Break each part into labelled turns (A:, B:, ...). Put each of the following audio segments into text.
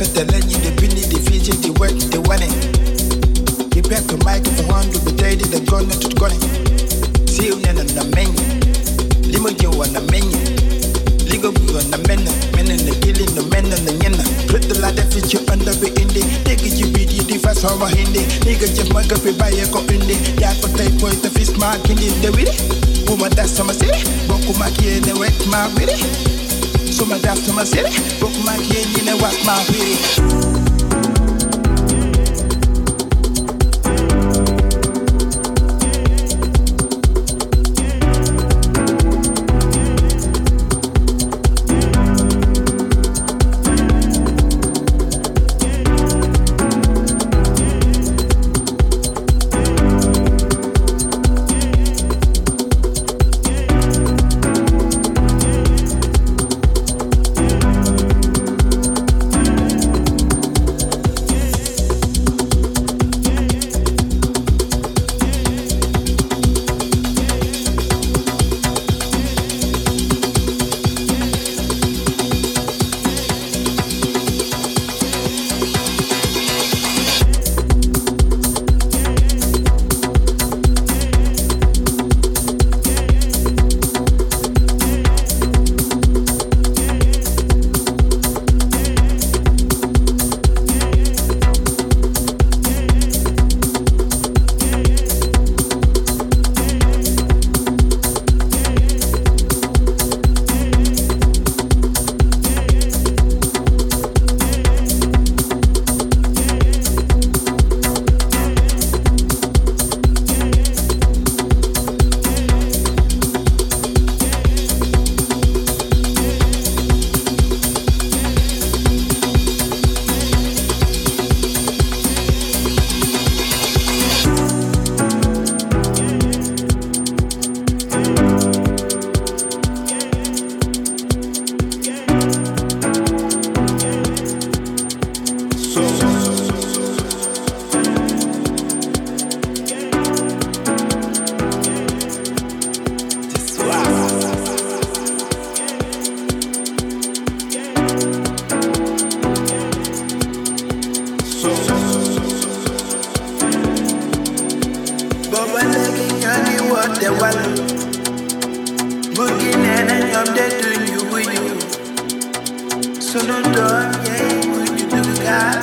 A: festa lenyi dey bini dey fiji dey work dey wani. Dey back the microphone do be daddy dey gonna to gonna. See you nena na menyi. Limo je wa na menyi. Ligo bu Men in the killing, the men mena the nyena. Put the ladder fit you under be Take Nigga you be the diva sama hindi. Nigga je maga be baye ko indi. Yeah, for tay point the fist mark in the with it. Woman that's sama city. Boku maki in the wet mark with it. So my dad to my city, broke my kid, you know, whack my pity. Sunu doom yey wuyu dugg gaal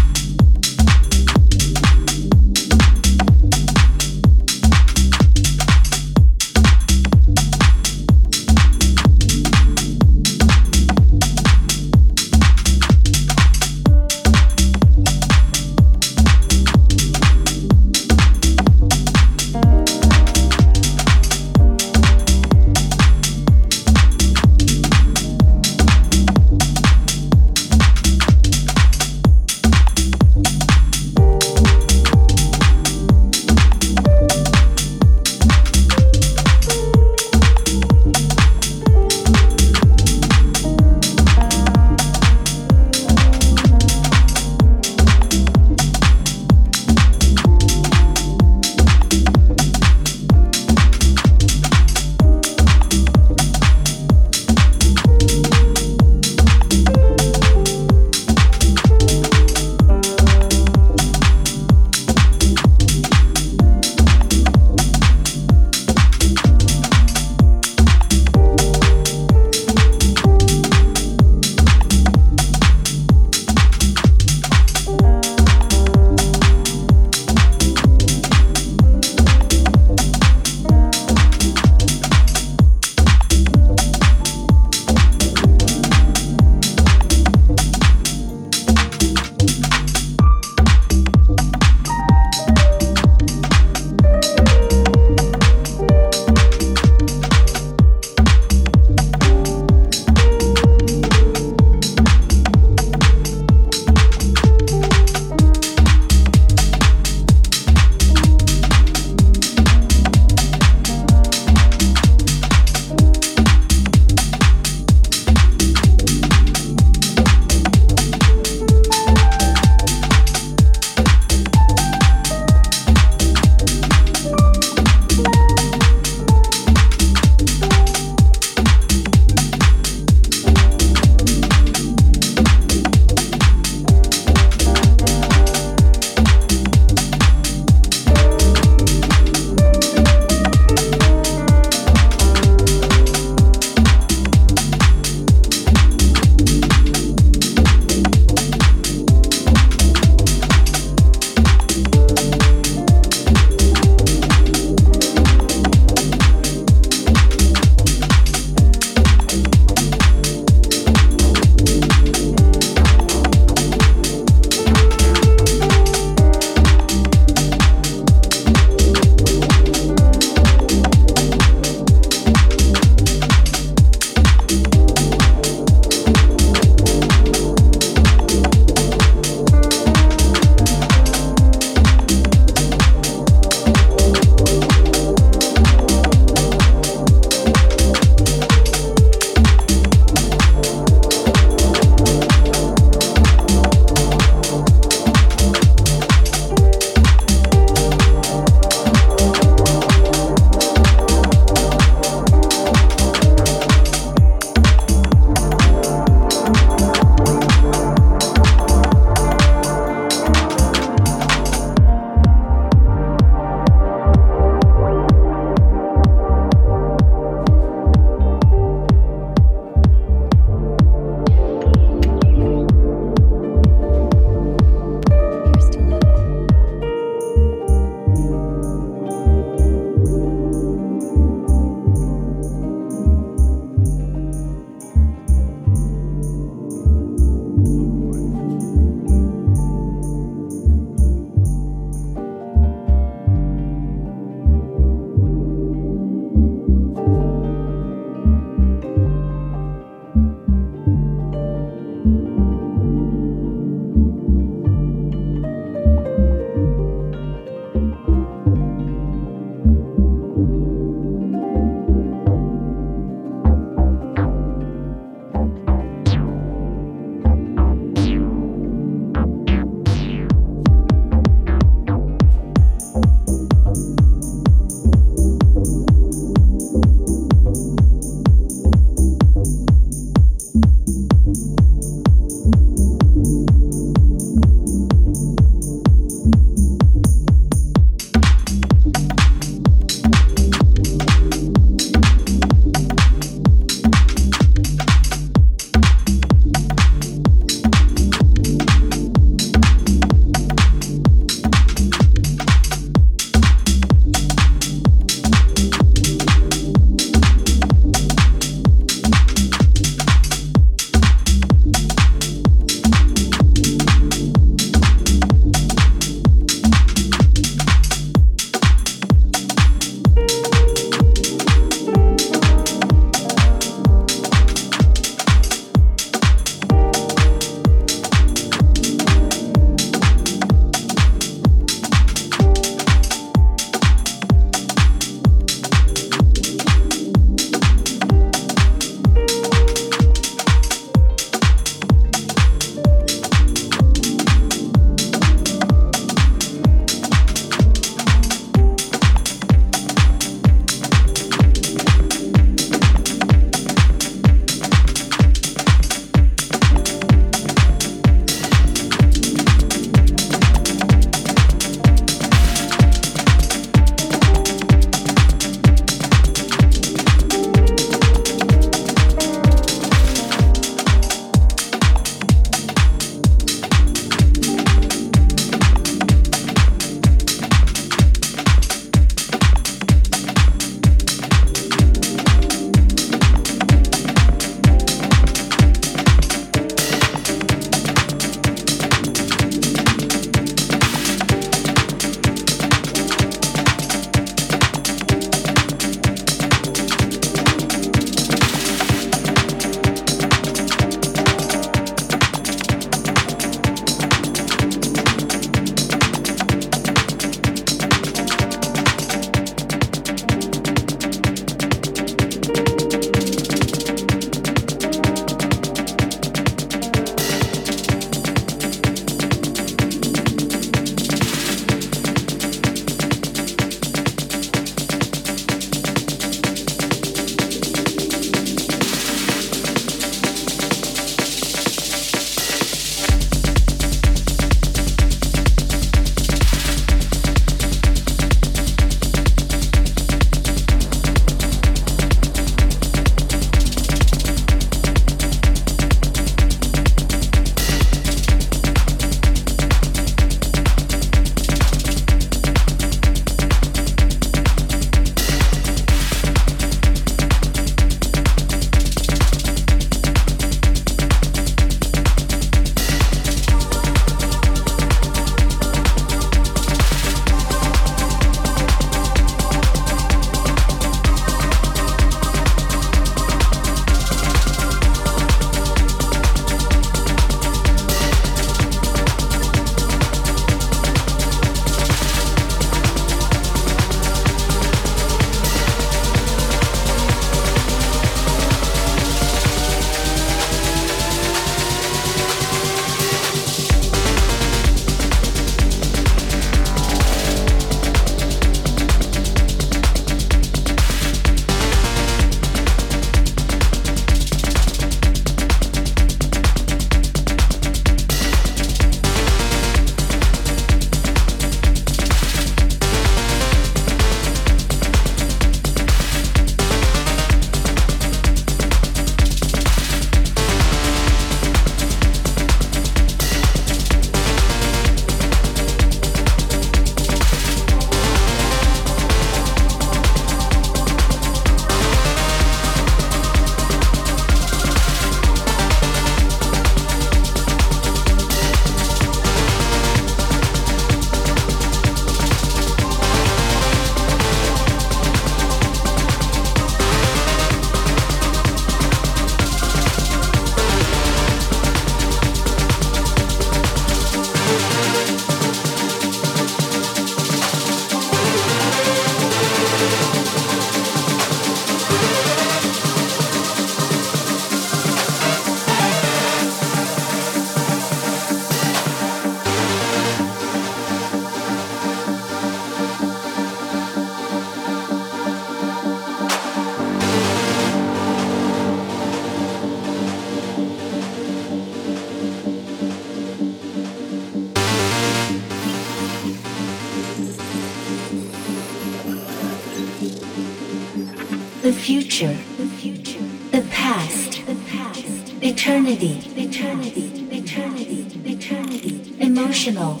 B: eternity, eternity. Eternity. Emotional,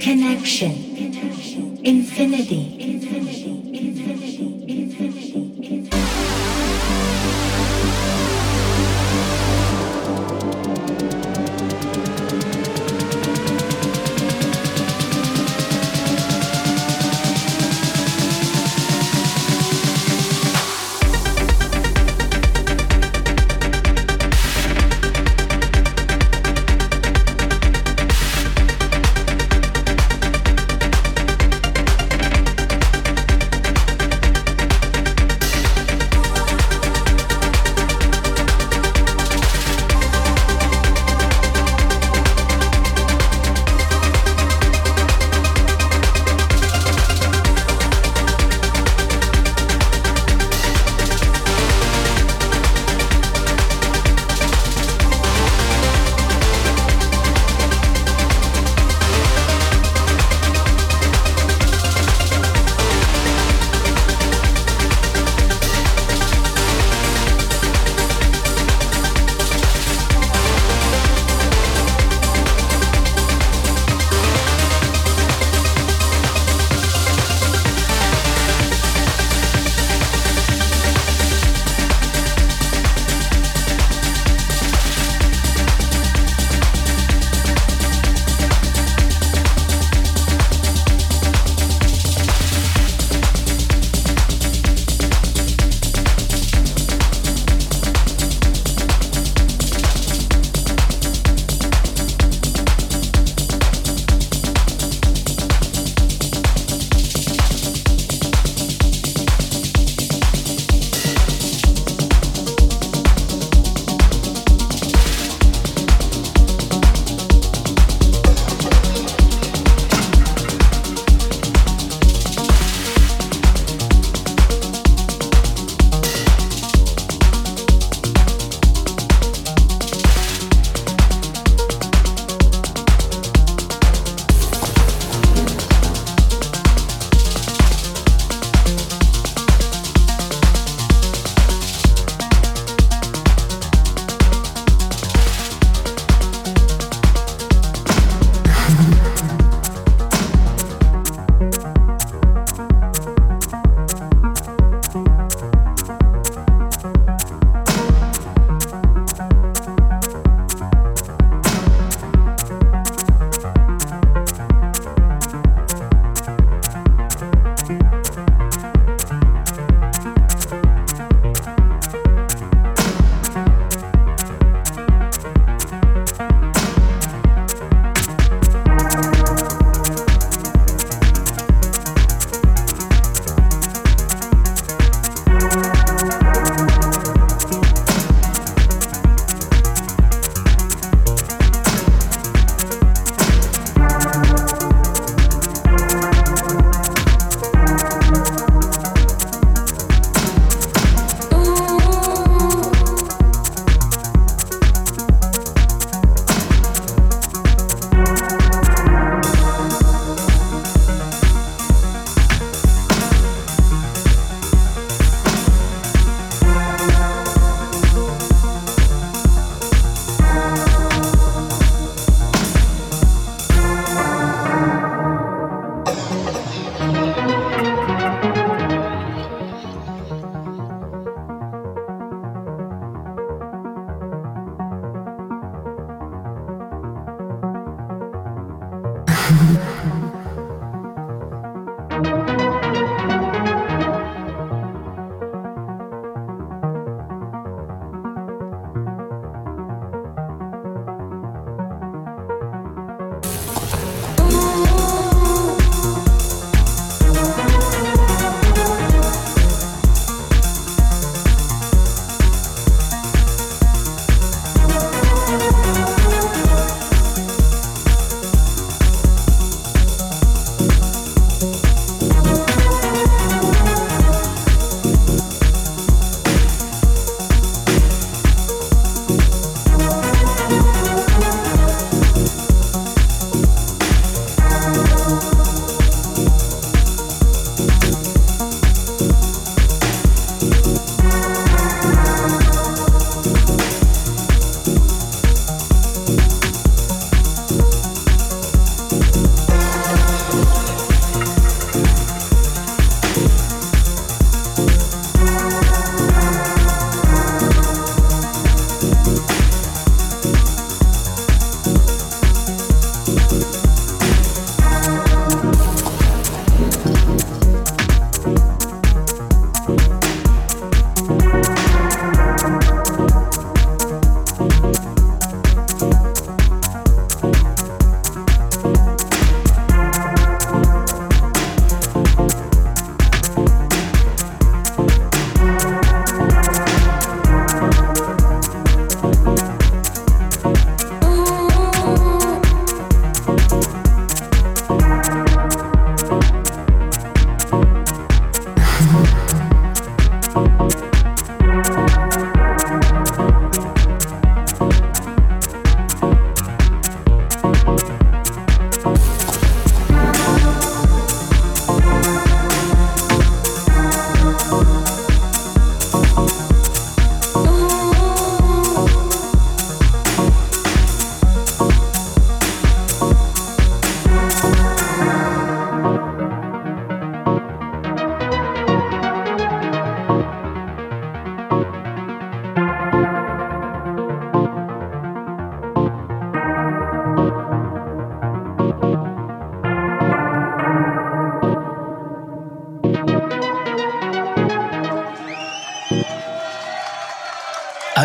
B: connection,